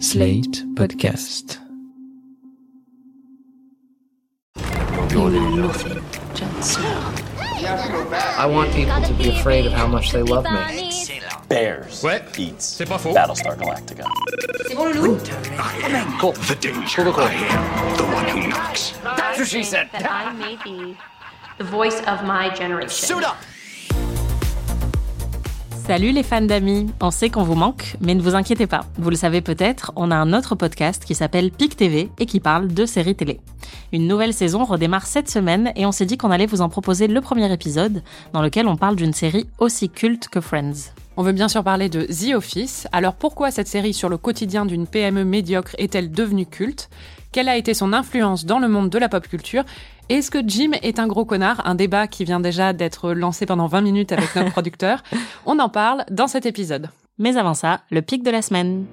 Slate Podcast. I want people to be afraid of how much they love me. Bears. Ouais. Beats. C'est pas faux. Battlestar Galactica. The danger. I am the one who knocks. That's what she said. that I may be the voice of my generation. Suit up! Salut les fans d'amis, on sait qu'on vous manque, mais ne vous inquiétez pas. Vous le savez peut-être, on a un autre podcast qui s'appelle PIC TV et qui parle de séries télé. Une nouvelle saison redémarre cette semaine et on s'est dit qu'on allait vous en proposer le premier épisode dans lequel on parle d'une série aussi culte que Friends. On veut bien sûr parler de The Office. Alors pourquoi cette série sur le quotidien d'une PME médiocre est-elle devenue culte? Quelle a été son influence dans le monde de la pop culture? Est-ce que Jim est un gros connard Un débat qui vient déjà d'être lancé pendant 20 minutes avec notre producteur. On en parle dans cet épisode. Mais avant ça, le pic de la semaine.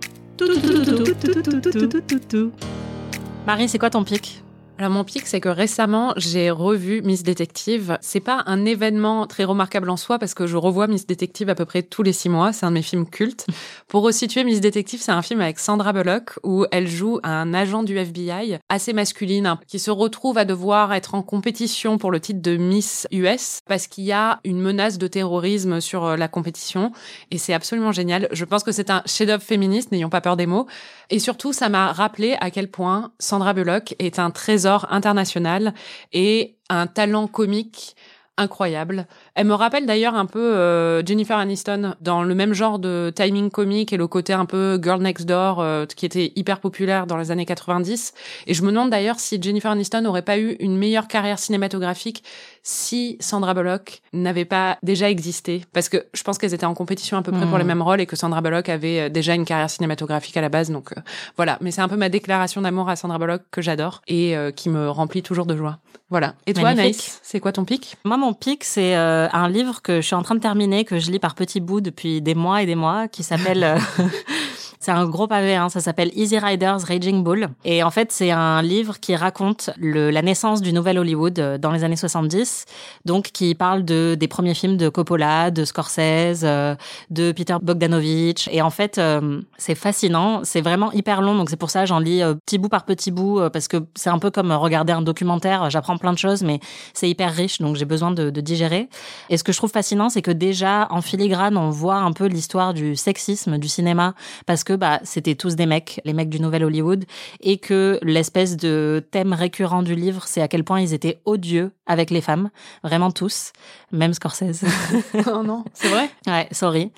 Marie, c'est quoi ton pic Alors mon pic, c'est que récemment, j'ai revu Miss Detective. C'est pas un événement très remarquable en soi parce que je revois Miss Detective à peu près tous les six mois. C'est un de mes films cultes. Pour resituer Miss Detective, c'est un film avec Sandra Bullock où elle joue un agent du FBI assez masculine hein, qui se retrouve à devoir être en compétition pour le titre de Miss US parce qu'il y a une menace de terrorisme sur euh, la compétition et c'est absolument génial. Je pense que c'est un chef-d'œuvre féministe, n'ayons pas peur des mots. Et surtout, ça m'a rappelé à quel point Sandra Bullock est un trésor international et un talent comique incroyable. Elle me rappelle d'ailleurs un peu euh, Jennifer Aniston dans le même genre de timing comique et le côté un peu girl next door euh, qui était hyper populaire dans les années 90. Et je me demande d'ailleurs si Jennifer Aniston n'aurait pas eu une meilleure carrière cinématographique si Sandra Bullock n'avait pas déjà existé. Parce que je pense qu'elles étaient en compétition à peu près pour les mêmes rôles et que Sandra Bullock avait euh, déjà une carrière cinématographique à la base. Donc euh, voilà, mais c'est un peu ma déclaration d'amour à Sandra Bullock que j'adore et euh, qui me remplit toujours de joie. Voilà. Et toi, Magnifique. Naïs, c'est quoi ton pic? Moi, mon pic, c'est euh, un livre que je suis en train de terminer, que je lis par petits bouts depuis des mois et des mois, qui s'appelle... C'est un gros pavé, hein, ça s'appelle Easy Riders Raging Bull. Et en fait, c'est un livre qui raconte le, la naissance du nouvel Hollywood euh, dans les années 70, donc qui parle de, des premiers films de Coppola, de Scorsese, euh, de Peter Bogdanovich. Et en fait, euh, c'est fascinant, c'est vraiment hyper long, donc c'est pour ça j'en lis euh, petit bout par petit bout, euh, parce que c'est un peu comme regarder un documentaire, j'apprends plein de choses, mais c'est hyper riche, donc j'ai besoin de, de digérer. Et ce que je trouve fascinant, c'est que déjà, en filigrane, on voit un peu l'histoire du sexisme du cinéma, parce que bah, c'était tous des mecs, les mecs du Nouvel Hollywood, et que l'espèce de thème récurrent du livre, c'est à quel point ils étaient odieux avec les femmes, vraiment tous, même Scorsese. Oh non, c'est vrai? Ouais, sorry.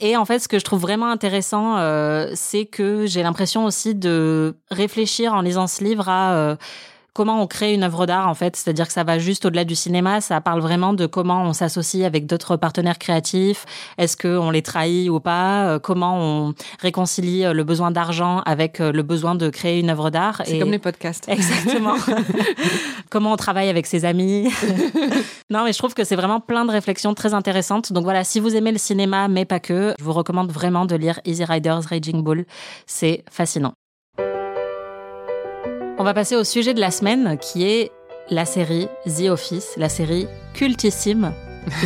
Et en fait, ce que je trouve vraiment intéressant, euh, c'est que j'ai l'impression aussi de réfléchir en lisant ce livre à euh, comment on crée une œuvre d'art en fait, c'est-à-dire que ça va juste au-delà du cinéma, ça parle vraiment de comment on s'associe avec d'autres partenaires créatifs, est-ce que on les trahit ou pas, euh, comment on réconcilie euh, le besoin d'argent avec euh, le besoin de créer une œuvre d'art? C'est Et- comme les podcasts. Exactement. Comment on travaille avec ses amis? non, mais je trouve que c'est vraiment plein de réflexions très intéressantes. Donc voilà, si vous aimez le cinéma, mais pas que, je vous recommande vraiment de lire Easy Riders Raging Bull. C'est fascinant. On va passer au sujet de la semaine qui est la série The Office, la série cultissime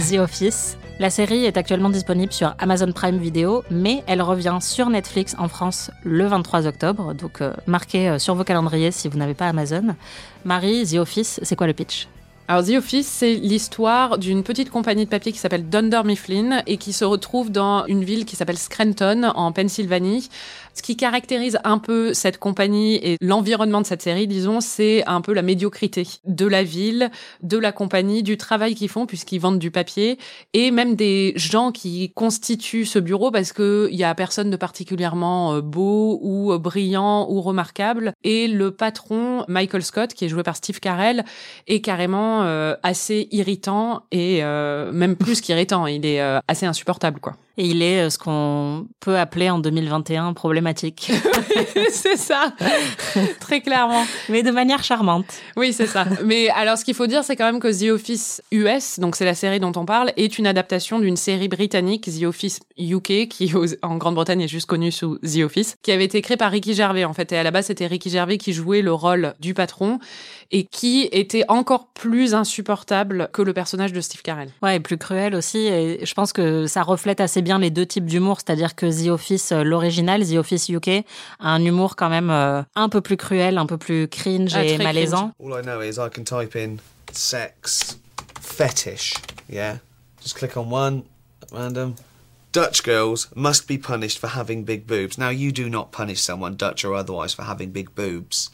The Office. La série est actuellement disponible sur Amazon Prime Video, mais elle revient sur Netflix en France le 23 octobre. Donc euh, marquez euh, sur vos calendriers si vous n'avez pas Amazon. Marie, The Office, c'est quoi le pitch? Alors, The Office, c'est l'histoire d'une petite compagnie de papier qui s'appelle Dunder Mifflin et qui se retrouve dans une ville qui s'appelle Scranton, en Pennsylvanie. Ce qui caractérise un peu cette compagnie et l'environnement de cette série, disons, c'est un peu la médiocrité de la ville, de la compagnie, du travail qu'ils font puisqu'ils vendent du papier et même des gens qui constituent ce bureau parce que il y a personne de particulièrement euh, beau ou euh, brillant ou remarquable. Et le patron, Michael Scott, qui est joué par Steve Carell, est carrément euh, assez irritant et euh, même plus qu'irritant. Il est euh, assez insupportable, quoi. Et il est euh, ce qu'on peut appeler en 2021 problématique, c'est ça, très clairement. mais de manière charmante. Oui, c'est ça. Mais alors, ce qu'il faut dire, c'est quand même que The Office US, donc c'est la série dont on parle, est une adaptation d'une série britannique, The Office UK, qui en Grande-Bretagne est juste connue sous The Office, qui avait été créée par Ricky Gervais, en fait. Et à la base, c'était Ricky Gervais qui jouait le rôle du patron et qui était encore plus insupportable que le personnage de Steve Carell. Ouais, et plus cruel aussi. Et je pense que ça reflète assez bien les deux types d'humour, c'est-à-dire que The Office, euh, l'original, The Office UK, a un humour quand même euh, un peu plus cruel, un peu plus cringe Ah, et malaisant. All I know is I can type in sex fetish. Yeah? Just click on one at random. Dutch girls must be punished for having big boobs. Now, you do not punish someone, Dutch or otherwise, for having big boobs.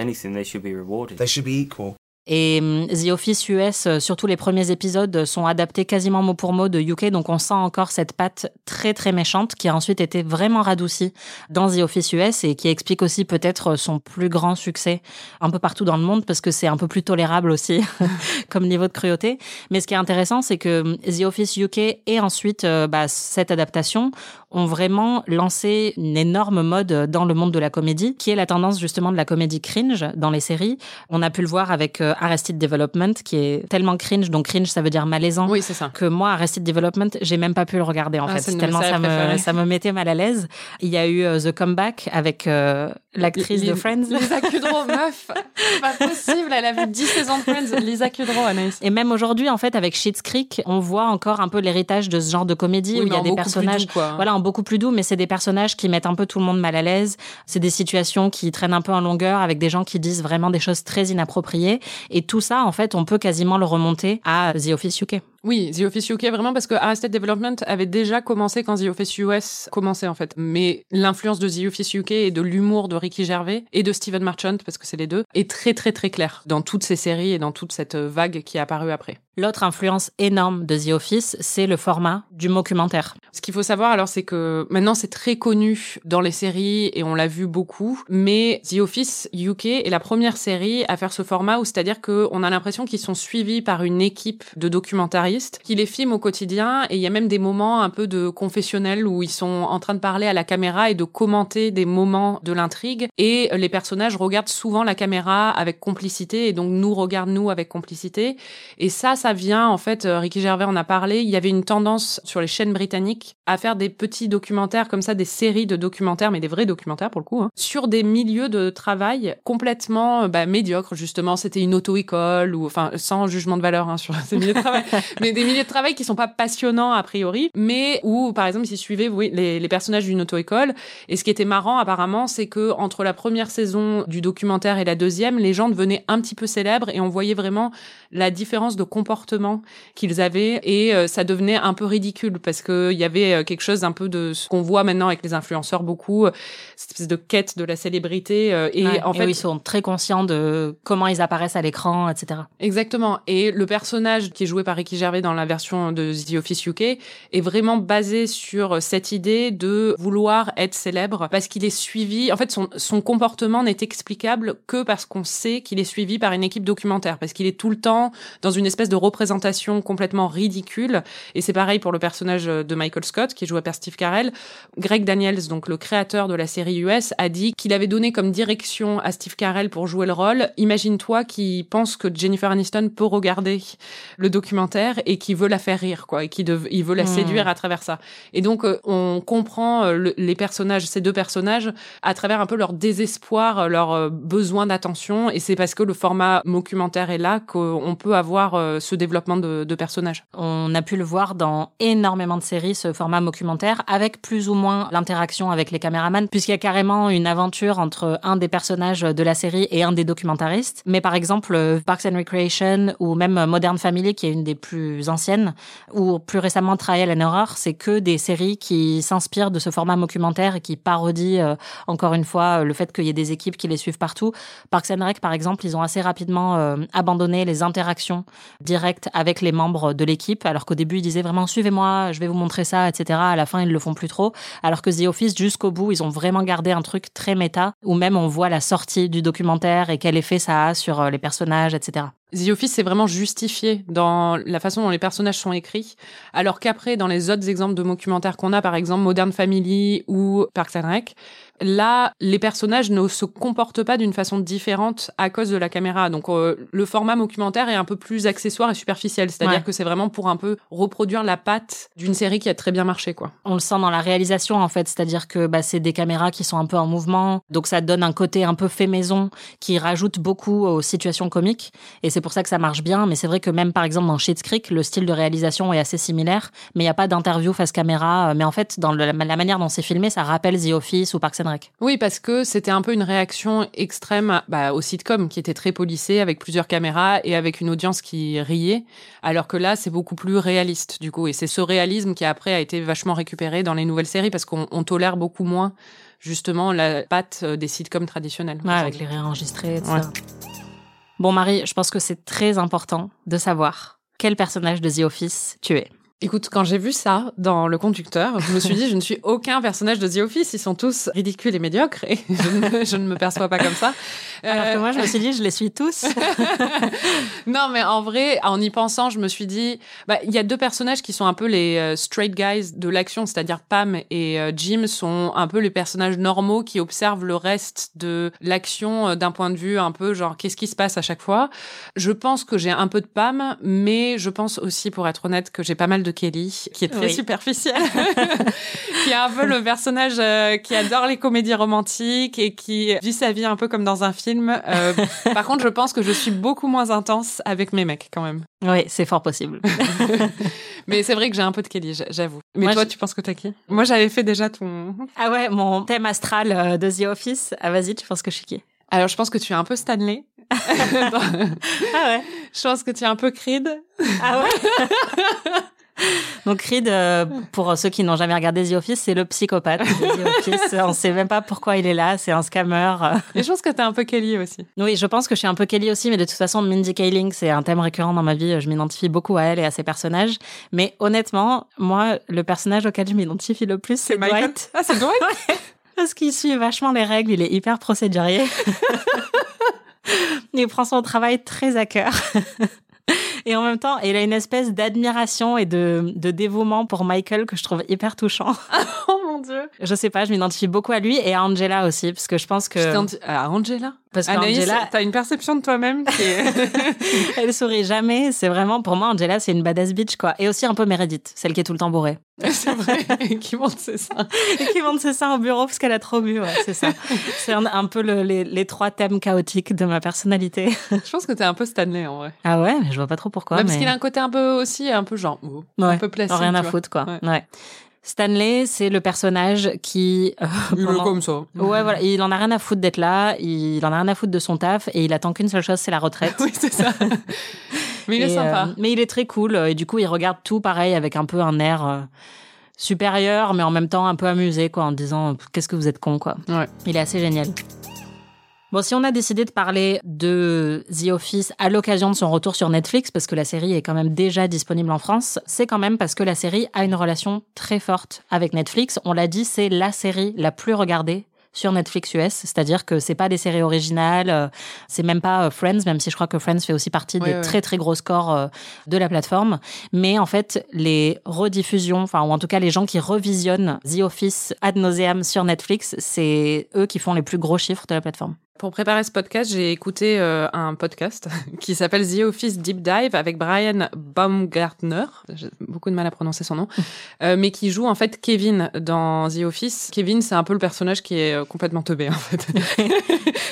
Anything, they should be rewarded. They should be equal. Et hum, The Office US, euh, surtout les premiers épisodes, euh, sont adaptés quasiment mot pour mot de UK, donc on sent encore cette patte très très méchante qui a ensuite été vraiment radoucie dans The Office US et qui explique aussi peut-être son plus grand succès un peu partout dans le monde parce que c'est un peu plus tolérable aussi comme niveau de cruauté. Mais ce qui est intéressant, c'est que hum, The Office UK et ensuite euh, bah, cette adaptation ont vraiment lancé une énorme mode dans le monde de la comédie, qui est la tendance justement de la comédie cringe dans les séries. On a pu le voir avec euh, Arrested Development, qui est tellement cringe, donc cringe ça veut dire malaisant, Oui, c'est ça. que moi Arrested Development, j'ai même pas pu le regarder en Ah, fait, tellement ça me, ça me mettait mal à l'aise. Il y a eu euh, The Comeback avec euh, l'actrice de Friends. Lisa Kudrow, meuf. Pas possible, elle a vu 10 saisons de Friends. Lisa Kudrow, Anaïs. Et même aujourd'hui, en fait, avec Schitt's Creek, on voit encore un peu l'héritage de ce genre de comédie Oui, où il y a des personnages, doux, quoi. voilà, en beaucoup plus doux, mais c'est des personnages qui mettent un peu tout le monde mal à l'aise. C'est des situations qui traînent un peu en longueur avec des gens qui disent vraiment des choses très inappropriées. Et tout ça, en fait, on peut quasiment le remonter à The Office UK. Oui, The Office UK, vraiment, parce que Arrested Development avait déjà commencé quand The Office US commençait, en fait. Mais l'influence de The Office UK et de l'humour de Ricky Gervais et de Steven Marchant, parce que c'est les deux, est très, très, très claire dans toutes ces séries et dans toute cette vague qui est apparue après. L'autre influence énorme de The Office, c'est le format du documentaire. Ce qu'il faut savoir alors, c'est que maintenant c'est très connu dans les séries et on l'a vu beaucoup, mais The Office UK est la première série à faire ce format où c'est-à-dire qu'on a l'impression qu'ils sont suivis par une équipe de qui les filment au quotidien et il y a même des moments un peu de confessionnel où ils sont en train de parler à la caméra et de commenter des moments de l'intrigue et les personnages regardent souvent la caméra avec complicité et donc nous regardent nous avec complicité et ça, ça vient, en fait, euh, Ricky Gervais en a parlé, il y avait une tendance sur les chaînes britanniques à faire des petits documentaires comme ça, des séries de documentaires, mais des vrais documentaires pour le coup, hein, sur des milieux de travail complètement euh, bah, médiocres, justement. C'était une auto-école, ou enfin, sans jugement de valeur hein, sur ces milieux de travail, mais des milieux de travail qui sont pas passionnants a priori, mais où, par exemple, s'ils suivaient oui, les, les personnages d'une auto-école. Et ce qui était marrant, apparemment, c'est que entre la première saison du documentaire et la deuxième, les gens devenaient un petit peu célèbres et on voyait vraiment la différence de comportement qu'ils avaient et euh, ça devenait un peu ridicule parce que il y avait euh, quelque chose un peu de ce qu'on voit maintenant avec les influenceurs beaucoup euh, cette espèce de quête de la célébrité euh, et Ouais, en fait où ils sont très conscients de comment ils apparaissent à l'écran, etc. Exactement. Et le personnage qui est joué par Ricky Gervais dans la version de The Office UK est vraiment basé sur cette idée de vouloir être célèbre parce qu'il est suivi. En fait, son, son comportement n'est explicable que parce qu'on sait qu'il est suivi par une équipe documentaire, parce qu'il est tout le temps dans une espèce de représentation complètement ridicule. Et c'est pareil pour le personnage de Michael Scott, qui est joué par Steve Carell. Greg Daniels, donc le créateur de la série US, a dit qu'il avait donné comme direction à Steve Carell pour jouer le rôle. Imagine-toi qui pense que Jennifer Aniston peut regarder le documentaire et qui veut la faire rire, quoi, et qui dev- il veut la Hmm. séduire à travers ça. Et donc, euh, on comprend euh, le- les personnages, ces deux personnages, à travers un peu leur désespoir, euh, leur euh, besoin d'attention. Et c'est parce que le format documentaire est là qu'on peut avoir ce développement de, de personnages. On a pu le voir dans énormément de séries, ce format documentaire, avec plus ou moins l'interaction avec les caméramans, puisqu'il y a carrément une aventure entre un des personnages de la série et un des documentaristes. Mais par exemple, Parks and Recreation ou même Modern Family, qui est une des plus anciennes, ou plus récemment Trial and Error, c'est que des séries qui s'inspirent de ce format documentaire et qui parodient euh, encore une fois le fait qu'il y ait des équipes qui les suivent partout. Parks and Rec, par exemple, ils ont assez rapidement euh, abandonné les interactions directes avec les membres de l'équipe, alors qu'au début ils disaient vraiment suivez-moi, je vais vous montrer ça, etc. À la fin ils le font plus trop, alors que The Office jusqu'au bout ils ont vraiment gardé un truc très méta où même on voit la sortie du documentaire et quel effet ça a sur euh, les personnages, etc. The Office c'est vraiment justifié dans la façon dont les personnages sont écrits, alors qu'après, dans les autres exemples de documentaires qu'on a, par exemple Modern Family ou Parks and Rec, là, les personnages ne se comportent pas d'une façon différente à cause de la caméra. Donc, euh, le format documentaire est un peu plus accessoire et superficiel, c'est-à-dire Ouais. que c'est vraiment pour un peu reproduire la patte d'une série qui a très bien marché, quoi. On le sent dans la réalisation en fait, c'est-à-dire que bah, c'est des caméras qui sont un peu en mouvement, donc ça donne un côté un peu fait maison qui rajoute beaucoup aux situations comiques. Et c'est pour ça que ça marche bien. Mais c'est vrai que même par exemple dans Schitt's Creek, le style de réalisation est assez similaire, mais il n'y a pas d'interview face caméra. Mais en fait, dans le- la manière dont c'est filmé, ça rappelle The Office ou Parks and Oui, parce que c'était un peu une réaction extrême bah, au sitcom qui était très policé avec plusieurs caméras et avec une audience qui riait, alors que là c'est beaucoup plus réaliste du coup et c'est ce réalisme qui après a été vachement récupéré dans les nouvelles séries parce qu'on on tolère beaucoup moins justement la patte euh, des sitcoms traditionnels. Ouais, avec les réenregistrés, etc. Bon, Marie, je pense que c'est très important de savoir quel personnage de The Office tu es. Écoute, quand j'ai vu ça dans le conducteur, je me suis dit, je ne suis aucun personnage de The Office. Ils sont tous ridicules et médiocres et je ne, je ne me perçois pas comme ça. Alors que moi, je me suis dit, je les suis tous. non, mais en vrai, en y pensant, je me suis dit, bah, il y a deux personnages qui sont un peu les euh, straight guys de l'action, c'est-à-dire Pam et euh, Jim sont un peu les personnages normaux qui observent le reste de l'action euh, d'un point de vue un peu genre qu'est-ce qui se passe à chaque fois. Je pense que j'ai un peu de Pam, mais je pense aussi, pour être honnête, que j'ai pas mal de Kelly, qui est très Oui. superficielle, qui est un peu le personnage euh, qui adore les comédies romantiques et qui vit sa vie un peu comme dans un film. Euh, par contre, je pense que je suis beaucoup moins intense avec mes mecs quand même. oui, c'est fort possible. Mais c'est vrai que j'ai un peu de Kelly, j'avoue. Mais Moi, toi, je- tu penses que t'as qui? Moi, j'avais fait déjà ton. Ah ouais, mon thème astral euh, de The Office. Ah vas-y, tu penses que je suis qui? Alors, je pense que tu es un peu Stanley. Ah ouais je pense que tu es un peu Creed. Ah ouais Donc Creed, euh, pour ceux qui n'ont jamais regardé The Office, c'est le psychopathe de The Office. On sait même pas pourquoi il est là, c'est un scammer. Et je pense que t'es un peu Kelly aussi. Oui, je pense que je suis un peu Kelly aussi, mais de toute façon, Mindy Kaling, c'est un thème récurrent dans ma vie. Je m'identifie beaucoup à elle et à ses personnages. Mais honnêtement, moi, le personnage auquel je m'identifie le plus, c'est Michael. Dwight. Ah, c'est Dwight Parce qu'il suit vachement les règles, il est hyper procédurier. il prend son travail très à cœur. Et en même temps, il a une espèce d'admiration et de, de dévouement pour Michael que je trouve hyper touchant. Oh mon dieu. Je sais pas, je m'identifie beaucoup à lui et à Angela aussi, parce que je pense que... Ah, Angela? Parce qu'Angela, t'as une perception de toi-même qui est... elle sourit jamais. C'est vraiment, pour moi, Angela, c'est une badass bitch, quoi. Et aussi un peu Meredith, celle qui est tout le temps bourrée. c'est vrai, qui monte c'est ça. Et qui monte ses seins au bureau parce qu'elle a trop bu, ouais, c'est ça. C'est un, un peu le- les, les trois thèmes chaotiques de ma personnalité. Je pense que t'es un peu Stanley en vrai. Ah ouais, mais je vois pas trop pourquoi. Même parce mais... qu'il a un côté un peu aussi, un peu genre, oh, Ouais, un peu placide. rien à foutre, quoi. Ouais. Ouais. Stanley, c'est le personnage qui. euh, Il est pendant- comme ça. Ouais, voilà. Il en a rien à foutre d'être là. Il en a rien à foutre de son taf. Et il attend qu'une seule chose, c'est la retraite. Oui, c'est ça. Mais il est Et, sympa. euh, mais il est très cool. Et du coup, il regarde tout pareil avec un peu un air euh, supérieur, mais en même temps un peu amusé, quoi, en disant qu'est-ce que vous êtes con, quoi. Ouais. Il est assez génial. Bon, si on a décidé de parler de The Office à l'occasion de son retour sur Netflix, parce que la série est quand même déjà disponible en France, c'est quand même parce que la série a une relation très forte avec Netflix. On l'a dit, c'est la série la plus regardée sur Netflix US, c'est-à-dire que c'est pas des séries originales, euh, c'est même pas euh, Friends, même si je crois que Friends fait aussi partie Ouais, des ouais. très très gros scores euh, de la plateforme. Mais en fait, les rediffusions, enfin ou en tout cas les gens qui revisionnent The Office ad nauseam sur Netflix, c'est eux qui font les plus gros chiffres de la plateforme. Pour préparer ce podcast, j'ai écouté euh, un podcast qui s'appelle The Office Deep Dive avec Brian Baumgartner, j'ai beaucoup de mal à prononcer son nom, euh, mais qui joue en fait Kevin dans The Office. Kevin, c'est un peu le personnage qui est euh, complètement teubé en fait.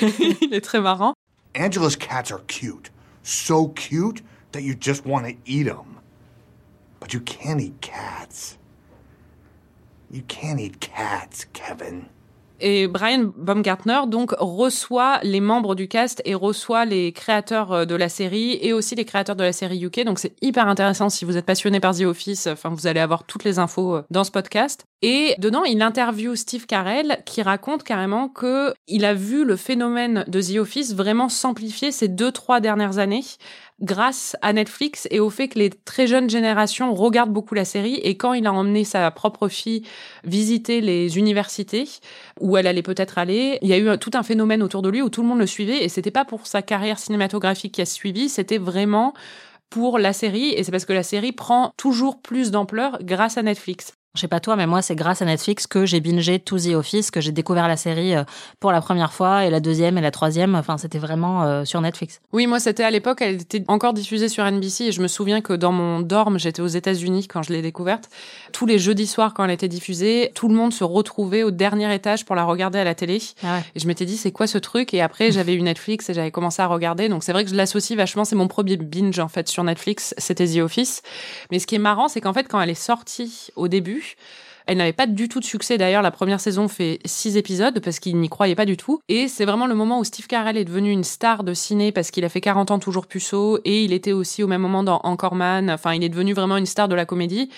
Il est très marrant. Angela's cats are cute. So cute that you just want to eat them. But you can't eat cats. You can't eat cats, Kevin. Et Brian Baumgartner donc reçoit les membres du cast et reçoit les créateurs euh, de la série et aussi les créateurs de la série UK. Donc c'est hyper intéressant si vous êtes passionné par The Office. Enfin, vous allez avoir toutes les infos euh, dans ce podcast. Et dedans, il interviewe Steve Carell qui raconte carrément que il a vu le phénomène de The Office vraiment s'amplifier ces deux trois dernières années grâce à Netflix et au fait que les très jeunes générations regardent beaucoup la série. Et quand il a emmené sa propre fille visiter les universités où elle allait peut-être aller, il y a eu tout un phénomène autour de lui où tout le monde le suivait. Et c'était pas pour sa carrière cinématographique qui a suivi, c'était vraiment pour la série. Et c'est parce que la série prend toujours plus d'ampleur grâce à Netflix. Je sais pas toi, mais moi, c'est grâce à Netflix que j'ai bingé To The Office, que j'ai découvert la série euh, pour la première fois, et la deuxième et la troisième. Enfin, c'était vraiment euh, sur Netflix. Oui, moi, c'était à l'époque, elle était encore diffusée sur NBC, et je me souviens que dans mon dorm, j'étais aux États-Unis quand je l'ai découverte. Tous les jeudis soirs, quand elle était diffusée, tout le monde se retrouvait au dernier étage pour la regarder à la télé. Ah ouais. Et je m'étais dit, c'est quoi ce truc? Et après, j'avais eu Netflix et j'avais commencé à regarder. Donc, c'est vrai que je l'associe vachement. C'est mon premier binge, en fait, sur Netflix. C'était The Office. Mais ce qui est marrant, c'est qu'en fait, quand elle est sortie au début, elle n'avait pas du tout de succès. D'ailleurs, la première saison fait six épisodes parce qu'il n'y croyait pas du tout. Et c'est vraiment le moment où Steve Carell est devenu une star de ciné parce qu'il a fait 40 ans toujours puceau et il était aussi au même moment dans Anchorman. Enfin, il est devenu vraiment une star de la comédie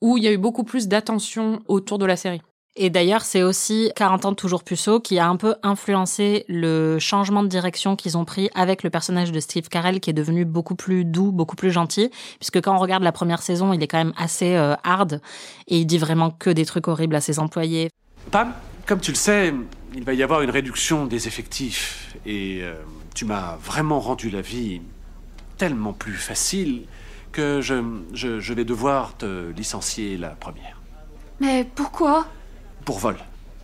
où il y a eu beaucoup plus d'attention autour de la série. Et d'ailleurs, c'est aussi 40 ans toujours puceau qui a un peu influencé le changement de direction qu'ils ont pris avec le personnage de Steve Carell qui est devenu beaucoup plus doux, beaucoup plus gentil. Puisque quand on regarde la première saison, il est quand même assez euh, hard et il dit vraiment que des trucs horribles à ses employés. Pam, comme tu le sais, il va y avoir une réduction des effectifs et euh, tu m'as vraiment rendu la vie tellement plus facile que je, je, je vais devoir te licencier la première. Mais pourquoi? Pour vol.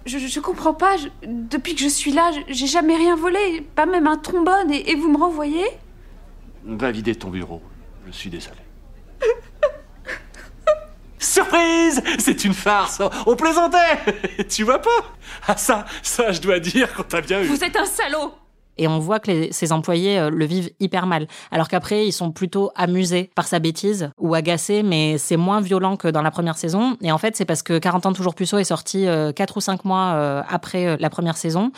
je, comprends pas. je- depuis que je suis là, j'ai jamais rien volé. Pas même un trombone. Et, et vous me renvoyez? Va vider ton bureau. Je suis désolé. Surprise C'est une farce On plaisantait Tu vois pas? Ah ça, ça je dois dire qu'on t'a bien eu. Vous êtes un salaud Et on voit que les- ses employés euh, le vivent hyper mal. Alors qu'après, ils sont plutôt amusés par sa bêtise ou agacés, mais c'est moins violent que dans la première saison. Et en fait, c'est parce que 40 ans toujours puceau est sorti euh, 4 ou 5 mois euh, après euh, la première saison.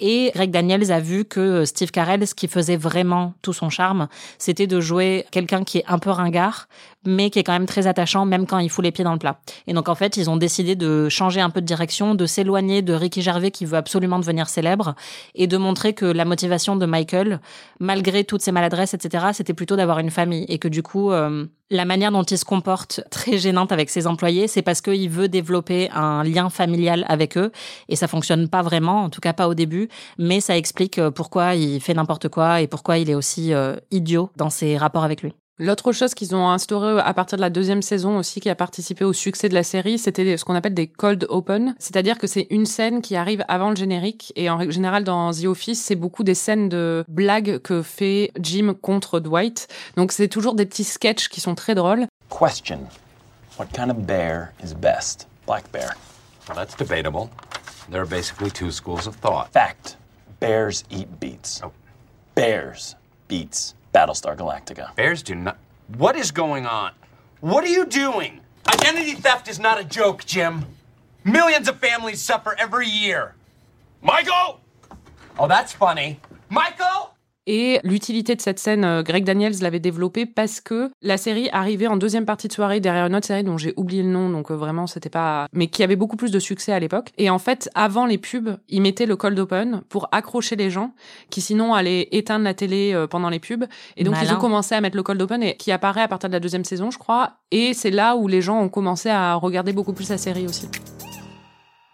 Et Greg Daniels a vu que Steve Carell, ce qui faisait vraiment tout son charme, c'était de jouer quelqu'un qui est un peu ringard, mais qui est quand même très attachant, même quand il fout les pieds dans le plat. Et donc, en fait, ils ont décidé de changer un peu de direction, de s'éloigner de Ricky Gervais qui veut absolument devenir célèbre, et de montrer que la motivation de Michael, malgré toutes ses maladresses, etc., c'était plutôt d'avoir une famille. Et que du coup, euh, la manière dont il se comporte très gênante avec ses employés, c'est parce qu'il veut développer un lien familial avec eux. Et ça fonctionne pas vraiment, en tout cas pas au début, mais ça explique euh, pourquoi il fait n'importe quoi et pourquoi il est aussi euh, idiot dans ses rapports avec lui. L'autre chose qu'ils ont instauré à partir de la deuxième saison aussi, qui a participé au succès de la série, c'était ce qu'on appelle des cold open. C'est-à-dire que c'est une scène qui arrive avant le générique. Et en règle générale, dans The Office, c'est beaucoup des scènes de blagues que fait Jim contre Dwight. Donc c'est toujours des petits sketchs qui sont très drôles. Question What kind of bear is best? Black bear. Well, that's debatable. There are basically two schools of thought. Fact Bears eat beets. Bears beats Battlestar Galactica. Bears do not. What is going on? What are you doing? Identity theft is not a joke, Jim. Millions of families suffer every year. Michael! Oh, that's funny. Michael! Et l'utilité de cette scène, euh, Greg Daniels l'avait développée parce que la série arrivait en deuxième partie de soirée derrière une autre série dont j'ai oublié le nom, donc euh, vraiment c'était pas, mais qui avait beaucoup plus de succès à l'époque. Et en fait, avant les pubs, ils mettaient le cold open pour accrocher les gens qui sinon allaient éteindre la télé euh, pendant les pubs. Et donc ils Malin. ont commencé à mettre le cold open et qui apparaît à partir de la deuxième saison, je crois. Et c'est là où les gens ont commencé à regarder beaucoup plus la série aussi.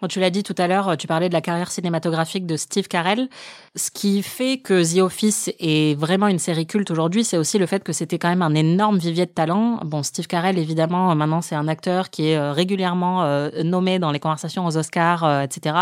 Bon, tu l'as dit tout à l'heure, tu parlais de la carrière cinématographique de Steve Carell. Ce qui fait que The Office est vraiment une série culte aujourd'hui, c'est aussi le fait que c'était quand même un énorme vivier de talent. Bon, Steve Carell, évidemment, maintenant c'est un acteur qui est euh, régulièrement euh, nommé dans les conversations aux Oscars, euh, etc.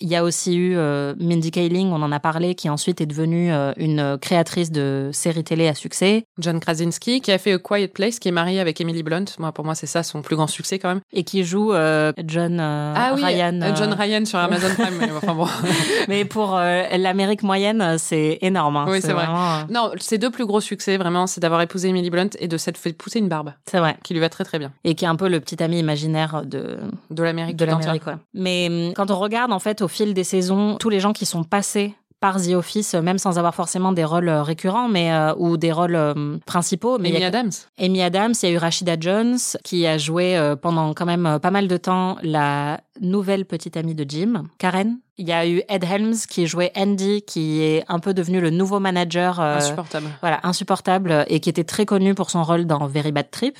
Il y a aussi eu euh, Mindy Kaling, on en a parlé, qui ensuite est devenue euh, une créatrice de séries télé à succès. John Krasinski, qui a fait A Quiet Place, qui est marié avec Emily Blunt. Moi, pour moi, c'est ça son plus grand succès quand même. Et qui joue euh, John euh, ah oui, Ryan. Euh, John euh, Ryan sur Amazon Prime. mais enfin bon. Mais pour euh, l'Amérique moyenne, c'est énorme. hein. Oui, c'est vrai. vraiment, Non, ses deux plus gros succès, vraiment, c'est d'avoir épousé Emily Blunt et de s'être fait pousser une barbe, C'est vrai. qui lui va très très bien. Et qui est un peu le petit ami imaginaire de, De l'Amérique de l'Amérique. ouais. Mais hum, quand on regarde, en fait, au fil des saisons, tous les gens qui sont passés par The Office, euh, même sans avoir forcément des rôles euh, récurrents, mais euh, ou des rôles euh, principaux. Mais Amy a- Adams. Amy Adams, il y a eu Rashida Jones qui a joué euh, pendant quand même pas mal de temps la nouvelle petite amie de Jim, Karen. Il y a eu Ed Helms qui jouait Andy, qui est un peu devenu le nouveau manager. euh, Insupportable. voilà, insupportable euh, et qui était très connu pour son rôle dans Very Bad Trip.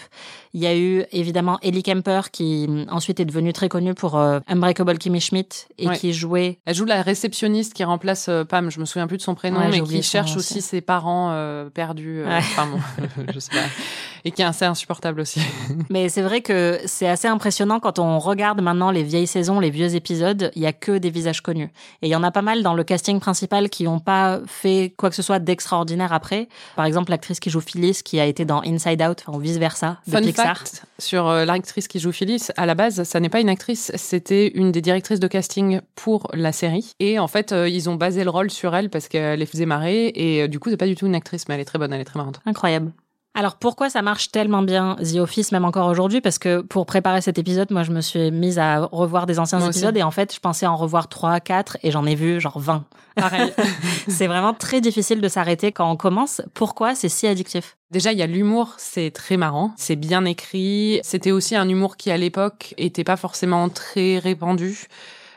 Il y a eu évidemment Ellie Kemper qui hum, ensuite est devenue très connue pour euh, Unbreakable Kimmy Schmidt et Ouais. qui jouait Elle joue la réceptionniste qui remplace euh, Pam, je me souviens plus de son prénom, Ouais, mais qui cherche aussi aussi. ses parents perdus. Ouais. Enfin bon, je sais pas. et qui est assez insupportable aussi. Mais c'est vrai que c'est assez impressionnant quand on regarde maintenant les vieilles saisons, les vieux épisodes, il y a que des visages connus. Et il y en a pas mal dans le casting principal qui n'ont pas fait quoi que ce soit d'extraordinaire après. Par exemple, l'actrice qui joue Phyllis, qui a été dans Inside Out, ou vice versa, de Fun Pixar. fact sur euh, l'actrice qui joue Phyllis, à la base, ça n'est pas une actrice, c'était une des directrices de casting pour la série. Et en fait, euh, ils ont basé le rôle sur elle parce qu'elle les faisait marrer. Et euh, du coup, c'est pas du tout une actrice, mais elle est très bonne, elle est très marrante. Incroyable. Alors pourquoi ça marche tellement bien The Office même encore aujourd'hui? Parce que pour préparer cet épisode, moi je me suis mise à revoir des anciens Moi aussi. épisodes et en fait je pensais en revoir 3, 4 et j'en ai vu genre 20. Pareil. c'est vraiment très difficile de s'arrêter quand on commence. Pourquoi c'est si addictif? Déjà, il y a l'humour, c'est très marrant, c'est bien écrit. C'était aussi un humour qui, à l'époque, était pas forcément très répandu.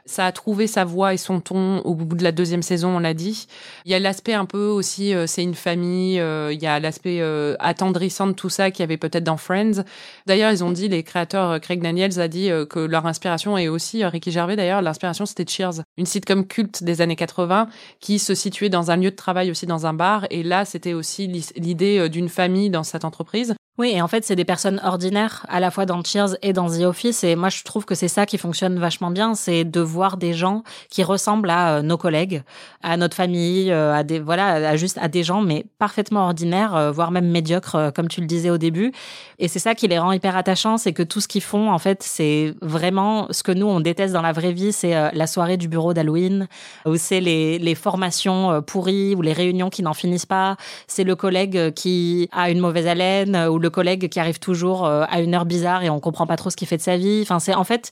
Ça a trouvé sa voix et son ton au bout de la deuxième saison, on l'a dit. Il y a l'aspect un peu aussi, euh, c'est une famille. euh, il y a l'aspect euh, attendrissant de tout ça qu'il y avait peut-être dans Friends. D'ailleurs, ils ont dit, les créateurs, euh, Craig Daniels a dit euh, que leur inspiration et aussi euh, Ricky Gervais d'ailleurs, l'inspiration c'était Cheers, une sitcom culte des années 80 qui se situait dans un lieu de travail aussi dans un bar. Et là, c'était aussi l'idée d'une famille dans cette entreprise. Oui, et en fait, c'est des personnes ordinaires, à la fois dans Cheers et dans The Office. Et moi, je trouve que c'est ça qui fonctionne vachement bien, c'est de voir des gens qui ressemblent à euh, nos collègues, à notre famille, euh, à des voilà, à juste à des gens, mais parfaitement ordinaires, euh, voire même médiocres, comme tu le disais au début. Et c'est ça qui les rend hyper attachants, c'est que tout ce qu'ils font, en fait, c'est vraiment ce que nous on déteste dans la vraie vie, c'est la soirée du bureau d'Halloween, ou c'est les, les formations pourries, ou les réunions qui n'en finissent pas. C'est le collègue qui a une mauvaise haleine, ou le collègue qui arrive toujours euh, à une heure bizarre et on comprend pas trop ce qu'il fait de sa vie. Enfin, c'est en fait.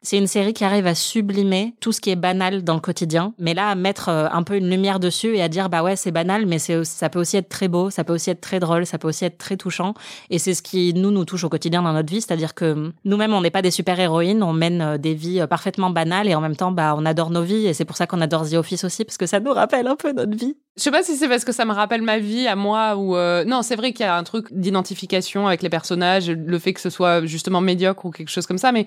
C'est une série qui arrive à sublimer tout ce qui est banal dans le quotidien, mais là à mettre euh, un peu une lumière dessus et à dire bah ouais c'est banal, mais c'est ça peut aussi être très beau, ça peut aussi être très drôle, ça peut aussi être très touchant, et c'est ce qui nous nous touche au quotidien dans notre vie, c'est-à-dire que nous-mêmes on n'est pas des super héroïnes, on mène euh, des vies euh, parfaitement banales et en même temps bah on adore nos vies. Et c'est pour ça qu'on adore The Office aussi parce que ça nous rappelle un peu notre vie. Je sais pas si c'est parce que ça me rappelle ma vie à moi ou non, c'est vrai qu'il y a un truc d'identification avec les personnages, le fait que ce soit justement médiocre ou quelque chose comme ça, mais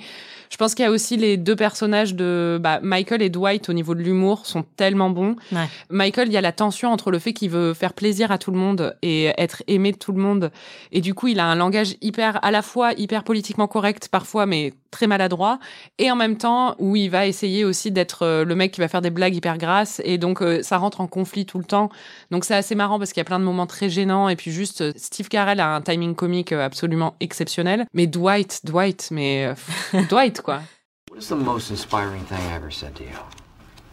je pense qu'il y a aussi les deux personnages de bah, Michael et Dwight au niveau de l'humour sont tellement bons. Ouais. Michael, il y a la tension entre le fait qu'il veut faire plaisir à tout le monde et être aimé de tout le monde, et du coup il a un langage hyper à la fois hyper politiquement correct parfois, mais très maladroit, et en même temps où il va essayer aussi d'être euh, le mec qui va faire des blagues hyper grasses, et donc euh, ça rentre en conflit tout le temps. Donc c'est assez marrant parce qu'il y a plein de moments très gênants, et puis juste Steve Carell a un timing comique absolument exceptionnel, mais Dwight, Dwight, mais euh, Dwight quoi. What is the most inspiring thing I ever said to you?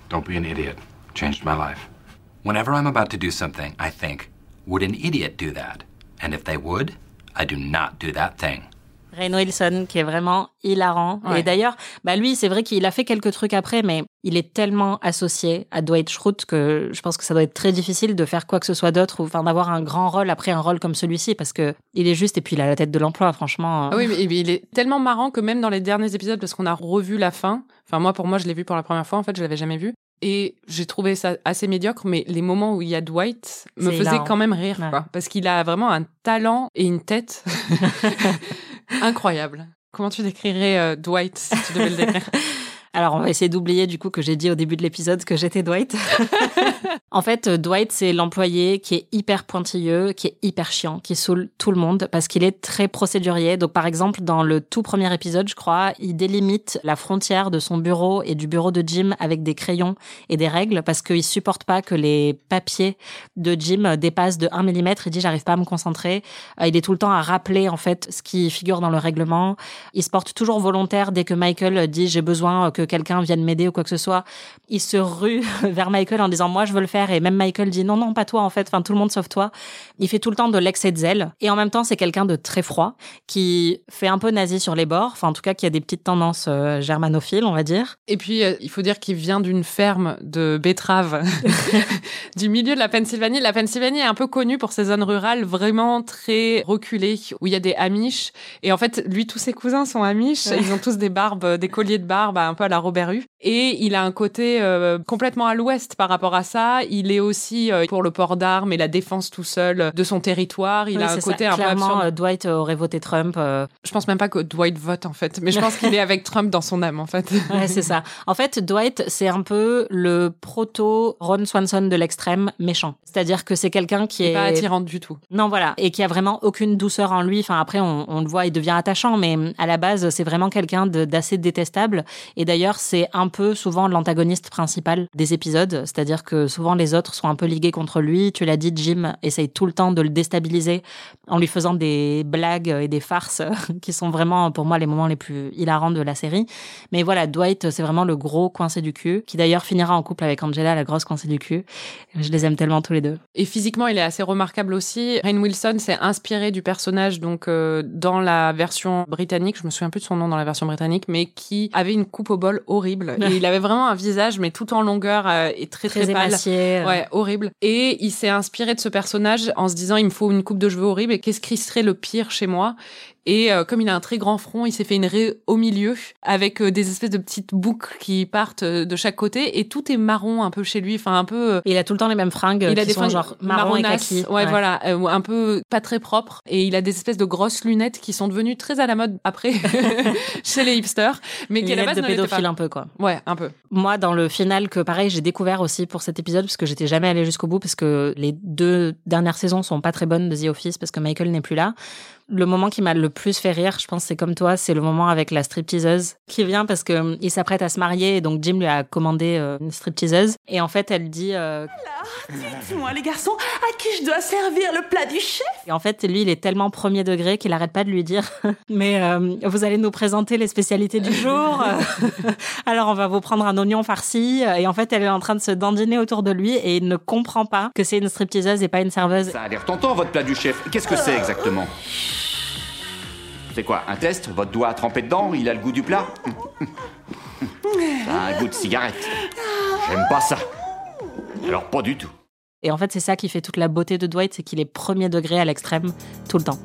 Don't be an idiot. Changed my life. Whenever I'm about to do something, I think, would an idiot do that? And if they would, I do not do that thing. Rainn Wilson, qui est vraiment hilarant. Ouais. Et d'ailleurs, bah lui, c'est vrai qu'il a fait quelques trucs après, mais il est tellement associé à Dwight Schrute que je pense que ça doit être très difficile de faire quoi que ce soit d'autre, ou enfin d'avoir un grand rôle après un rôle comme celui-ci, parce que il est juste et puis il a la tête de l'emploi, franchement. Ah oui, mais il est tellement marrant que même dans les derniers épisodes, parce qu'on a revu la fin, enfin moi pour moi je l'ai vu pour la première fois, en fait je l'avais jamais vu, et j'ai trouvé ça assez médiocre, mais les moments où il y a Dwight me faisaient hilarant. quand même rire, Ouais. quoi, parce qu'il a vraiment un talent et une tête incroyable. Comment tu décrirais euh, Dwight si tu devais le décrire? Alors, on va essayer d'oublier du coup que j'ai dit au début de l'épisode que j'étais Dwight. en fait, Dwight, c'est l'employé qui est hyper pointilleux, qui est hyper chiant, qui saoule tout le monde parce qu'il est très procédurier. Donc, par exemple, dans le tout premier épisode, je crois, il délimite la frontière de son bureau et du bureau de Jim avec des crayons et des règles parce qu'il supporte pas que les papiers de Jim dépassent de 1 mm. Il dit, j'arrive pas à me concentrer. Euh, Il est tout le temps à rappeler, en fait, ce qui figure dans le règlement. Il se porte toujours volontaire dès que Michael dit, j'ai besoin que quelqu'un vienne m'aider ou quoi que ce soit. Il se rue vers Michael en disant, moi, je veux le faire. Et même Michael dit, non, non, pas toi, en fait. Enfin, tout le monde sauf toi. Il fait tout le temps de l'excès de zèle. Et en même temps, c'est quelqu'un de très froid, qui fait un peu nazi sur les bords. Enfin, en tout cas, qui a des petites tendances euh, germanophiles, on va dire. Et puis, euh, il faut dire qu'il vient d'une ferme de betteraves du milieu de la Pennsylvanie. La Pennsylvanie est un peu connue pour ses zones rurales vraiment très reculées, où il y a des Amish. Et en fait, lui, tous ses cousins sont Amish. Ils ont tous des barbes, des colliers de barbe, un peu à à la Robert Hue. Et il a un côté euh, complètement à l'ouest par rapport à ça. Il est aussi euh, pour le port d'armes et la défense tout seul de son territoire. Il Oui, a un côté ça. un peu Clairement, absurde. euh, Dwight aurait voté Trump. euh, Je pense même pas que Dwight vote en fait, mais je pense qu'il est avec Trump dans son âme en fait. Ouais, c'est ça. En fait, Dwight, c'est un peu le proto Ron Swanson de l'extrême méchant. C'est-à-dire que c'est quelqu'un qui est est pas attirant du tout. Non, voilà, et qui a vraiment aucune douceur en lui. Enfin, après, on, on le voit, il devient attachant, mais à la base, c'est vraiment quelqu'un d'assez détestable. Et d'ailleurs, c'est un peu souvent l'antagoniste principal des épisodes, c'est-à-dire que souvent les autres sont un peu ligués contre lui. Tu l'as dit, Jim essaye tout le temps de le déstabiliser en lui faisant des blagues et des farces qui sont vraiment, pour moi, les moments les plus hilarants de la série. Mais voilà, Dwight, c'est vraiment le gros coincé du cul, qui d'ailleurs finira en couple avec Angela, la grosse coincée du cul. Je les aime tellement tous les deux. Et physiquement, il est assez remarquable aussi. Rainn Wilson s'est inspiré du personnage donc euh, dans la version britannique, je me souviens plus de son nom dans la version britannique, mais qui avait une coupe au horrible. Et il avait vraiment un visage, mais tout en longueur euh, et très très, Très pâle. émacié. Ouais, horrible. Et il s'est inspiré de ce personnage en se disant, il me faut une coupe de cheveux horrible. Et qu'est-ce qui serait le pire chez moi? Et euh, comme il a un très grand front, il s'est fait une raie au milieu avec euh, des espèces de petites boucles qui partent euh, de chaque côté. Et tout est marron un peu chez lui, enfin un peu. Il a tout le temps les mêmes fringues il a qui des sont fringues genre marron et kaki. Ouais, voilà, un peu pas très propre. Et il a des espèces de grosses lunettes qui sont devenues très à la mode après chez les hipsters, mais qui à la base de pédophile pas. un peu quoi. Ouais, un peu. Moi, dans le final, que pareil, j'ai découvert aussi pour cet épisode, parce que j'étais jamais allée jusqu'au bout, parce que les deux dernières saisons sont pas très bonnes de The Office, parce que Michael n'est plus là. Le moment qui m'a le plus fait rire, je pense, c'est comme toi, c'est le moment avec la stripteaseuse qui vient parce que hum, il s'apprête à se marier, et donc Jim lui a commandé euh, une stripteaseuse, et en fait, elle dit. euh, Dites-moi, les garçons, à qui je dois servir le plat du chef? Et en fait, lui, il est tellement premier degré qu'il arrête pas de lui dire Mais euh, vous allez nous présenter les spécialités du jour. Alors, on va vous prendre un oignon farci. Et en fait, elle est en train de se dandiner autour de lui et il ne comprend pas que c'est une stripteaseuse et pas une serveuse. Ça a l'air tentant, votre plat du chef. Qu'est-ce que c'est exactement? C'est quoi, un test? Votre doigt a trempé dedans Il a le goût du plat? Un goût de cigarette. J'aime pas ça. Alors pas du tout. Et en fait, c'est ça qui fait toute la beauté de Dwight, c'est qu'il est premier degré à l'extrême tout le temps.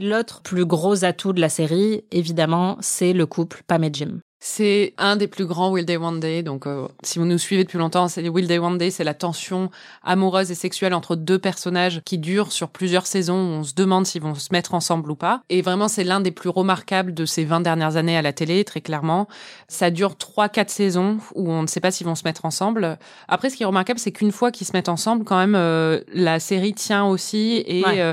L'autre plus gros atout de la série, évidemment, c'est le couple Pam et Jim. C'est un des plus grands Will Day One Day. Donc, euh, si vous nous suivez depuis longtemps, c'est Will Day One Day, c'est la tension amoureuse et sexuelle entre deux personnages qui dure sur plusieurs saisons. Où on se demande s'ils vont se mettre ensemble ou pas. Et vraiment, c'est l'un des plus remarquables de ces 20 dernières années à la télé, très clairement. Ça dure trois, quatre saisons où on ne sait pas s'ils vont se mettre ensemble. Après, ce qui est remarquable, c'est qu'une fois qu'ils se mettent ensemble, quand même, euh, la série tient aussi et Ouais. euh,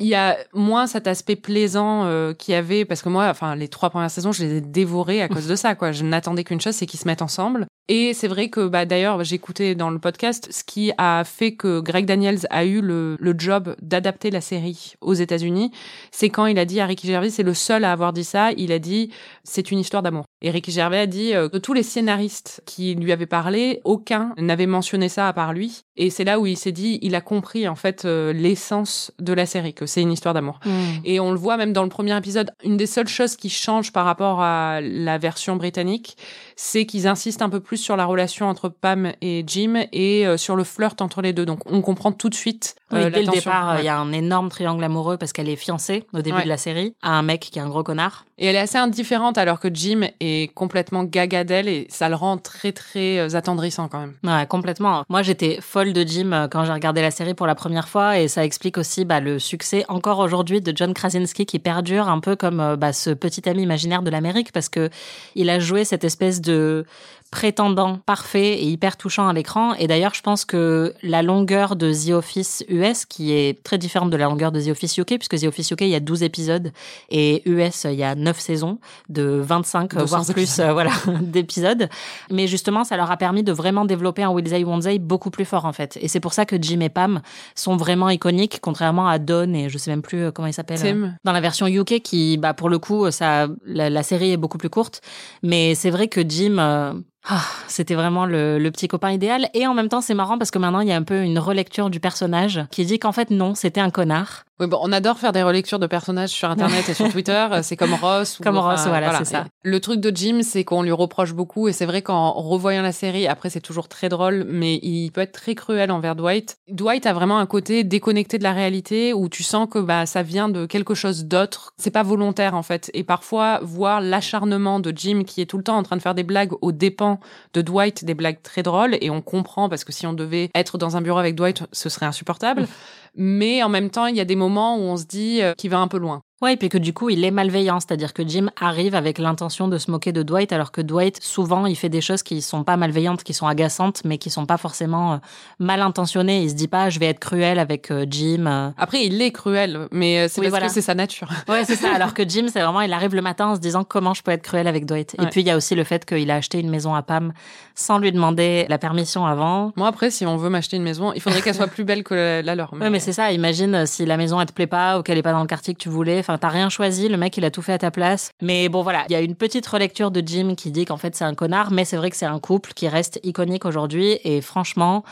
il y a moins cet aspect plaisant euh, qu'il y avait parce que moi enfin les trois premières saisons je les ai dévorées à cause de ça quoi. Je n'attendais qu'une chose c'est qu'ils se mettent ensemble et c'est vrai que bah d'ailleurs j'écoutais dans le podcast ce qui a fait que Greg Daniels a eu le, le job d'adapter la série aux États-Unis c'est quand il a dit à Ricky Gervais c'est le seul à avoir dit ça il a dit c'est une histoire d'amour et Ricky Gervais a dit euh, de tous les scénaristes qui lui avaient parlé aucun n'avait mentionné ça à part lui et c'est là où il s'est dit il a compris en fait euh, l'essence de la série que c'est une histoire d'amour Mm. et on le voit même dans le premier épisode. Une des seules choses qui change par rapport à la version britannique, c'est qu'ils insistent un peu plus sur la relation entre Pam et Jim et euh, sur le flirt entre les deux. Donc on comprend tout de suite. Oui, euh, dès le départ, il Ouais. y a un énorme triangle amoureux parce qu'elle est fiancée au début Ouais. de la série à un mec qui est un gros connard. Et elle est assez indifférente alors que Jim est complètement gaga d'elle et ça le rend très très euh, attendrissant quand même. Ouais, complètement. Moi, j'étais folle de Jim euh, quand j'ai regardé la série pour la première fois et ça explique aussi bah, le succès encore aujourd'hui de John Krasinski qui perdure un peu comme bah, ce petit ami imaginaire de l'Amérique parce que il a joué cette espèce de prétendant parfait et hyper touchant à l'écran. Et d'ailleurs, je pense que la longueur de The Office US, qui est très différente de la longueur de The Office UK, puisque The Office UK, il y a 12 épisodes et US, il y a 9 saisons de 25, 200 voire plus, euh, voilà, d'épisodes. Mais justement, ça leur a permis de vraiment développer un Will They Won't They beaucoup plus fort, en fait. Et c'est pour ça que Jim et Pam sont vraiment iconiques, contrairement à Don et je sais même plus euh, comment il s'appelle. Tim. euh, Dans la version UK, qui, bah, pour le coup, ça, la, la série est beaucoup plus courte. Mais c'est vrai que Jim, euh, ah, c'était vraiment le, le petit copain idéal. Et en même temps, c'est marrant parce que maintenant, il y a un peu une relecture du personnage qui dit qu'en fait, non, c'était un connard. Oui, bon, on adore faire des relectures de personnages sur Internet et sur Twitter. Euh, C'est comme Ross. ou- Comme enfin, Ross, voilà, c'est ça. Le truc de Jim, c'est qu'on lui reproche beaucoup. Et c'est vrai qu'en revoyant la série, après, c'est toujours très drôle, mais il peut être très cruel envers Dwight. Dwight a vraiment un côté déconnecté de la réalité où tu sens que bah, ça vient de quelque chose d'autre. C'est pas volontaire, en fait. Et parfois, voir l'acharnement de Jim qui est tout le temps en train de faire des blagues aux dépens de Dwight, des blagues très drôles. Et on comprend parce que si on devait être dans un bureau avec Dwight, ce serait insupportable. Mais en même temps, il y a des moments où on se dit euh, qu'il va un peu loin. Ouais, et puis que du coup, il est malveillant, c'est-à-dire que Jim arrive avec l'intention de se moquer de Dwight, alors que Dwight, souvent, il fait des choses qui sont pas malveillantes, qui sont agaçantes, mais qui sont pas forcément euh, mal intentionnées. Il se dit pas, je vais être cruel avec euh, Jim. euh. Après, il est cruel, mais c'est Oui, parce voilà. que c'est sa nature. Ouais, c'est ça. Alors que Jim, c'est vraiment, il arrive le matin en se disant comment je peux être cruel avec Dwight. Et puis, il y a aussi le fait qu'il a acheté une maison à Pam sans lui demander la permission avant. Moi, après, si on veut m'acheter une maison, il faudrait qu'elle soit plus belle que la, leur. Ouais, mais c'est ça. Imagine si la maison elle te plaît pas ou qu'elle est pas dans le quartier que tu voulais. Enfin, t'as rien choisi. Le mec, il a tout fait à ta place. Mais bon, voilà. Il y a une petite relecture de Jim qui dit qu'en fait c'est un connard, mais c'est vrai que c'est un couple qui reste iconique aujourd'hui. Et franchement,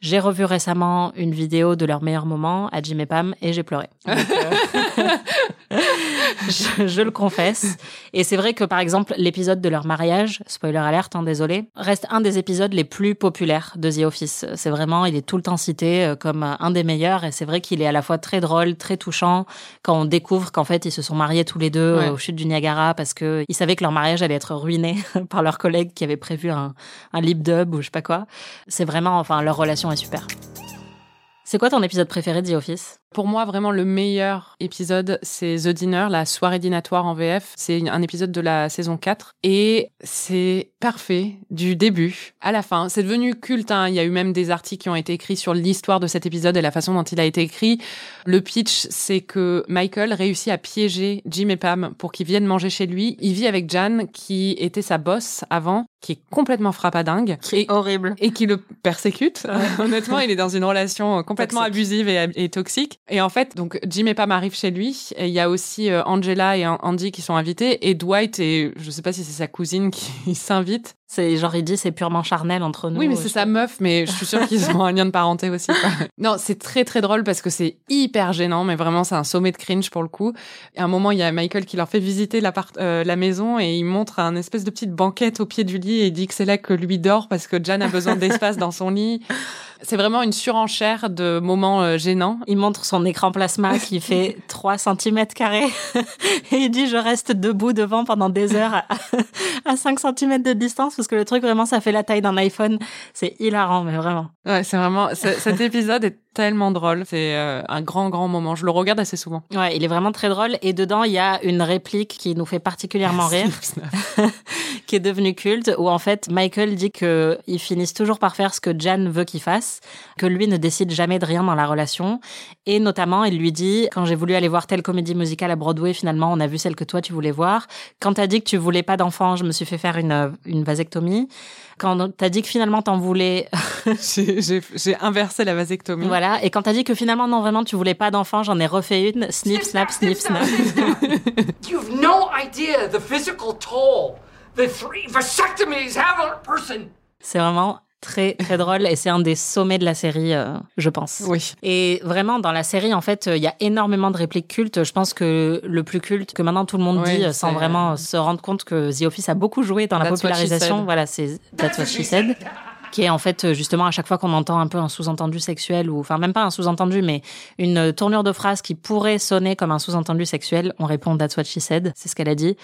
j'ai revu récemment une vidéo de leur meilleur moment à Jim et Pam et j'ai pleuré. Donc, euh, je, je le confesse. Et c'est vrai que par exemple l'épisode de leur mariage, spoiler alerte, hein, désolé, reste un des épisodes les plus populaires de The Office. C'est vraiment, il est tout le temps cité euh, comme euh, un des meilleurs. Et c'est vrai qu'il est à la fois très drôle, très touchant quand on découvre qu'en fait ils se sont mariés tous les deux Ouais. euh, au chute du Niagara parce que ils savaient que leur mariage allait être ruiné par leurs collègues qui avaient prévu un, un lip dub ou je sais pas quoi. C'est vraiment, enfin, leur relation est super. C'est quoi ton épisode préféré de The Office? Pour moi, vraiment, le meilleur épisode, c'est The Dinner, la soirée dînatoire en VF. C'est un épisode de la saison 4. Et c'est parfait du début à la fin. C'est devenu culte. hein. Il y a eu même des articles qui ont été écrits sur l'histoire de cet épisode et la façon dont il a été écrit. Le pitch, c'est que Michael réussit à piéger Jim et Pam pour qu'ils viennent manger chez lui. Il vit avec Jan, qui était sa boss avant, qui est complètement frappadingue. Qui est horrible. Et qui le persécute. Honnêtement, il est dans une relation euh, complètement Toxique. abusive et, et toxique. Et en fait, donc Jim et Pam arrivent chez lui. Et il y a aussi euh, Angela et Andy qui sont invités. Et Dwight et je sais pas si c'est sa cousine qui s'invite. C'est genre il dit c'est purement charnel entre nous. Oui, mais c'est sa meuf, mais je suis sûre qu'ils ont un lien de parenté aussi. quoi. Non, c'est très très drôle parce que c'est hyper gênant, mais vraiment c'est un sommet de cringe pour le coup. Et à un moment, il y a Michael qui leur fait visiter l'appart- euh, la maison et il montre un espèce de petite banquette au pied du lit et il dit que c'est là que lui dort parce que Jan a besoin d'espace dans son lit. C'est vraiment une surenchère de moments euh, gênants. Il montre son écran plasma qui fait 3 cm carrés et il dit je reste debout devant pendant des heures à, à 5 cm de distance parce que le truc vraiment ça fait la taille d'un iPhone. C'est hilarant mais vraiment. Ouais, c'est vraiment cet épisode est tellement drôle. C'est euh, un grand grand moment. Je le regarde assez souvent. Ouais, il est vraiment très drôle et dedans il y a une réplique qui nous fait particulièrement rire. qui est devenu culte, où en fait Michael dit que ils finissent toujours par faire ce que Jan veut qu'il fasse, que lui ne décide jamais de rien dans la relation, et notamment il lui dit quand j'ai voulu aller voir telle comédie musicale à Broadway, finalement on a vu celle que toi tu voulais voir. Quand t'as dit que tu voulais pas d'enfant, je me suis fait faire une une vasectomie. Quand t'as dit que finalement t'en voulais, J'ai- inversé la vasectomie. voilà, et quand t'as dit que finalement non vraiment tu voulais pas d'enfant, j'en ai refait une, snip snap snip snap. You've no idea the physical toll the three vasectomies have on a person. C'est vraiment très très drôle et c'est un des sommets de la série, euh, je pense. Oui. Et vraiment dans la série, en fait, euh, il y a énormément de répliques cultes. Je pense que le plus culte que maintenant tout le monde Oui, dit euh, sans vraiment se rendre compte que The Office a beaucoup joué dans la That's popularisation. Voilà, c'est That's what she said. Qui est en fait justement à chaque fois qu'on entend un peu un sous-entendu sexuel ou enfin même pas un sous-entendu mais une tournure de phrase qui pourrait sonner comme un sous-entendu sexuel, on répond That's what she said, c'est ce qu'elle a dit.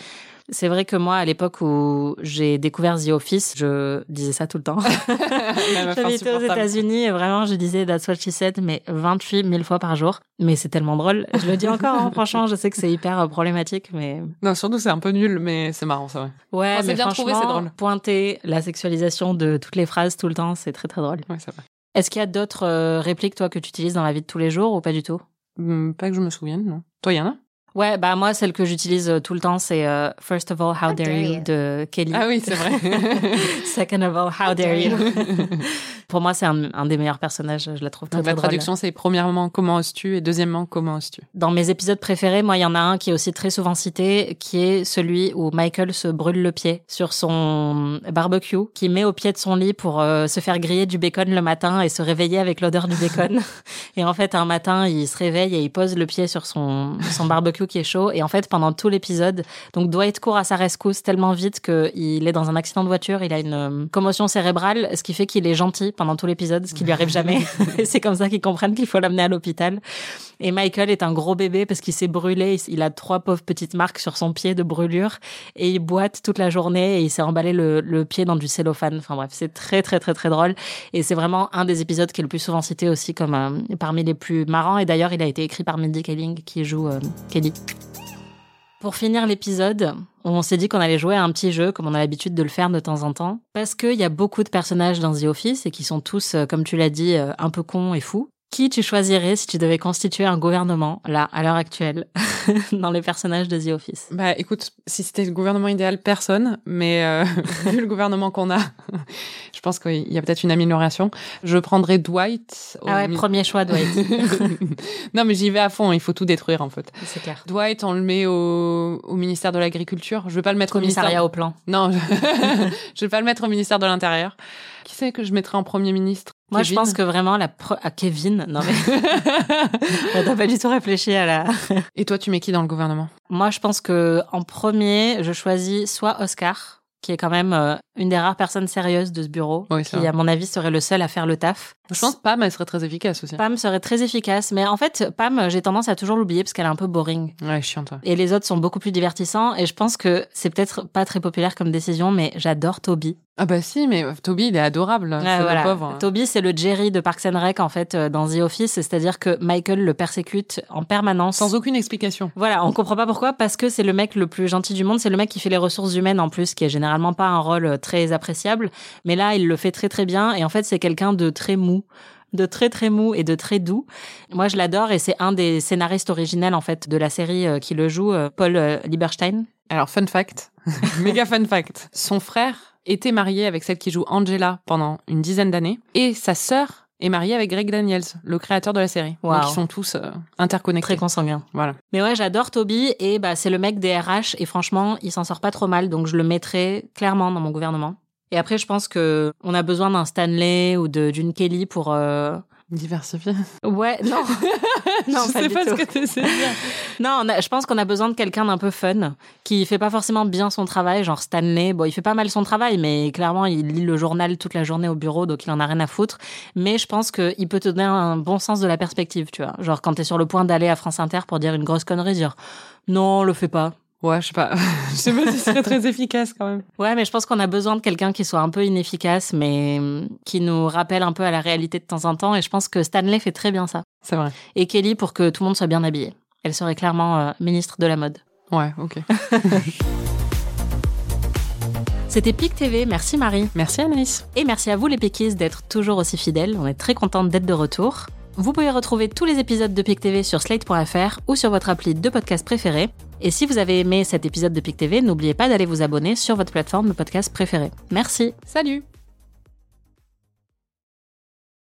C'est vrai que moi, à l'époque où j'ai découvert The Office, je disais ça tout le temps. J'habitais aux États-Unis et vraiment, je disais That's what she said, mais 28 000 fois par jour. Mais c'est tellement drôle. Je le dis encore, hein, franchement, je sais que c'est hyper euh, problématique, mais. Non, surtout c'est un peu nul, mais c'est marrant, vrai. Ouais, Quand c'est mais bien trouvé, franchement, drôle. pointer la sexualisation de toutes les phrases tout le temps, c'est très très drôle. Ouais, c'est vrai. Est-ce qu'il y a d'autres euh, répliques, toi, que tu utilises dans la vie de tous les jours ou pas du tout? Hmm, pas que je me souvienne, non. Toi, il y en a? Ouais, bah moi, celle que j'utilise euh, tout le temps, c'est euh, First of all, how dare you de Kelly. Ah oui, c'est vrai. Second of all, how dare you. Pour moi, c'est un, un des meilleurs personnages. Je la trouve très, Donc très la drôle. traduction, c'est premièrement comment oses-tu et deuxièmement comment oses-tu? Dans mes épisodes préférés, moi, il y en a un qui est aussi très souvent cité, qui est celui où Michael se brûle le pied sur son barbecue, qui met au pied de son lit pour euh, se faire griller du bacon le matin et se réveiller avec l'odeur du bacon. et en fait, un matin, il se réveille et il pose le pied sur son, son barbecue qui est chaud. Et en fait, pendant tout l'épisode, donc Dwight court à sa rescousse tellement vite qu'il est dans un accident de voiture, il a une euh, commotion cérébrale, ce qui fait qu'il est gentil pendant tout l'épisode, ce qui lui arrive jamais. c'est comme ça qu'ils comprennent qu'il faut l'amener à l'hôpital. Et Michael est un gros bébé parce qu'il s'est brûlé. Il a trois pauvres petites marques sur son pied de brûlure et il boite toute la journée et il s'est emballé le, le pied dans du cellophane. Enfin bref, c'est très très très très drôle et c'est vraiment un des épisodes qui est le plus souvent cité aussi comme euh, parmi les plus marrants. Et d'ailleurs, il a été écrit par Mindy Kaling qui joue euh, Kelly. Pour finir l'épisode, on s'est dit qu'on allait jouer à un petit jeu, comme on a l'habitude de le faire de temps en temps, parce qu'il y a beaucoup de personnages dans The Office et qui sont tous, euh, comme tu l'as dit, euh, un peu cons et fous. Qui tu choisirais si tu devais constituer un gouvernement, là, à l'heure actuelle, dans les personnages de The Office? Bah écoute, si c'était le gouvernement idéal, personne, mais euh, vu le gouvernement qu'on a, je pense qu'il y a peut-être une amélioration. Je prendrais Dwight. Ah ouais, mi- premier choix, Dwight. non mais j'y vais à fond, il faut tout détruire en fait. C'est clair. Dwight, on le met au, au ministère de l'Agriculture. Je vais pas le mettre au Commissariat ministère... au plan. Non, je... je vais pas le mettre au ministère de l'Intérieur. Qui c'est que je mettrais en premier ministre? Moi, je pense que vraiment la pro... à Kevin, non mais on n'a pas du tout réfléchi à la. Et toi, tu mets qui dans le gouvernement? Moi, je pense que en premier, je choisis soit Oscar, qui est quand même euh, une des rares personnes sérieuses de ce bureau, Oui, qui, à mon avis, serait le seul à faire le taf. Je pense Pam, elle serait très efficace aussi. Pam serait très efficace, mais en fait, Pam, j'ai tendance à toujours l'oublier parce qu'elle est un peu boring. Ouais, chiante. ouais. Et les autres sont beaucoup plus divertissants. Et je pense que c'est peut-être pas très populaire comme décision, mais j'adore Toby. Ah bah si, mais Toby, il est adorable. C'est le pauvre. Toby, c'est le Jerry de Parks and Rec en fait euh, dans The Office, c'est-à-dire que Michael le persécute en permanence. Sans aucune explication. Voilà, on comprend pas pourquoi, parce que c'est le mec le plus gentil du monde, c'est le mec qui fait les ressources humaines en plus, qui est généralement pas un rôle euh, très appréciable, mais là il le fait très très bien, et en fait c'est quelqu'un de très mou de très très mou et de très doux. Moi je l'adore et c'est un des scénaristes originels en fait de la série euh, qui le joue, Paul Lieberstein. Alors, fun fact, méga fun fact. Son frère était marié avec celle qui joue Angela pendant une dizaine d'années, et sa sœur est mariée avec Greg Daniels, le créateur de la série. Wow. Donc ils sont tous euh, interconnectés. Très consanguin. Voilà. Mais ouais, j'adore Toby et bah c'est le mec des RH et franchement, il s'en sort pas trop mal donc je le mettrai clairement dans mon gouvernement. Et après je pense que on a besoin d'un Stanley ou de d'une Kelly pour euh, Diversifier. Ouais, non. non, Je pas sais du pas tout. ce que dire. Non, on a- je pense qu'on a besoin de quelqu'un d'un peu fun, qui fait pas forcément bien son travail, genre Stanley. Bon, il fait pas mal son travail, mais clairement, il lit le journal toute la journée au bureau, donc il en a rien à foutre. Mais je pense qu'il peut te donner un bon sens de la perspective, tu vois. Genre quand t'es sur le point d'aller à France Inter pour dire une grosse connerie, dire non, le fais pas. Ouais, je sais pas. je sais pas si ce serait très efficace quand même. Ouais, mais je pense qu'on a besoin de quelqu'un qui soit un peu inefficace, mais hum, qui nous rappelle un peu à la réalité de temps en temps. Et je pense que Stanley fait très bien ça. C'est vrai. Et Kelly pour que tout le monde soit bien habillé. Elle serait clairement euh, ministre de la mode. Ouais, ok. C'était PIC TV, merci Marie. Merci Anaïs. Et merci à vous les Péquistes d'être toujours aussi fidèles, on est très contente d'être de retour. Vous pouvez retrouver tous les épisodes de PIC TV sur slate.fr ou sur votre appli de podcast préféré. Et si vous avez aimé cet épisode de PIC TV, n'oubliez pas d'aller vous abonner sur votre plateforme de podcast préférée. Merci. Salut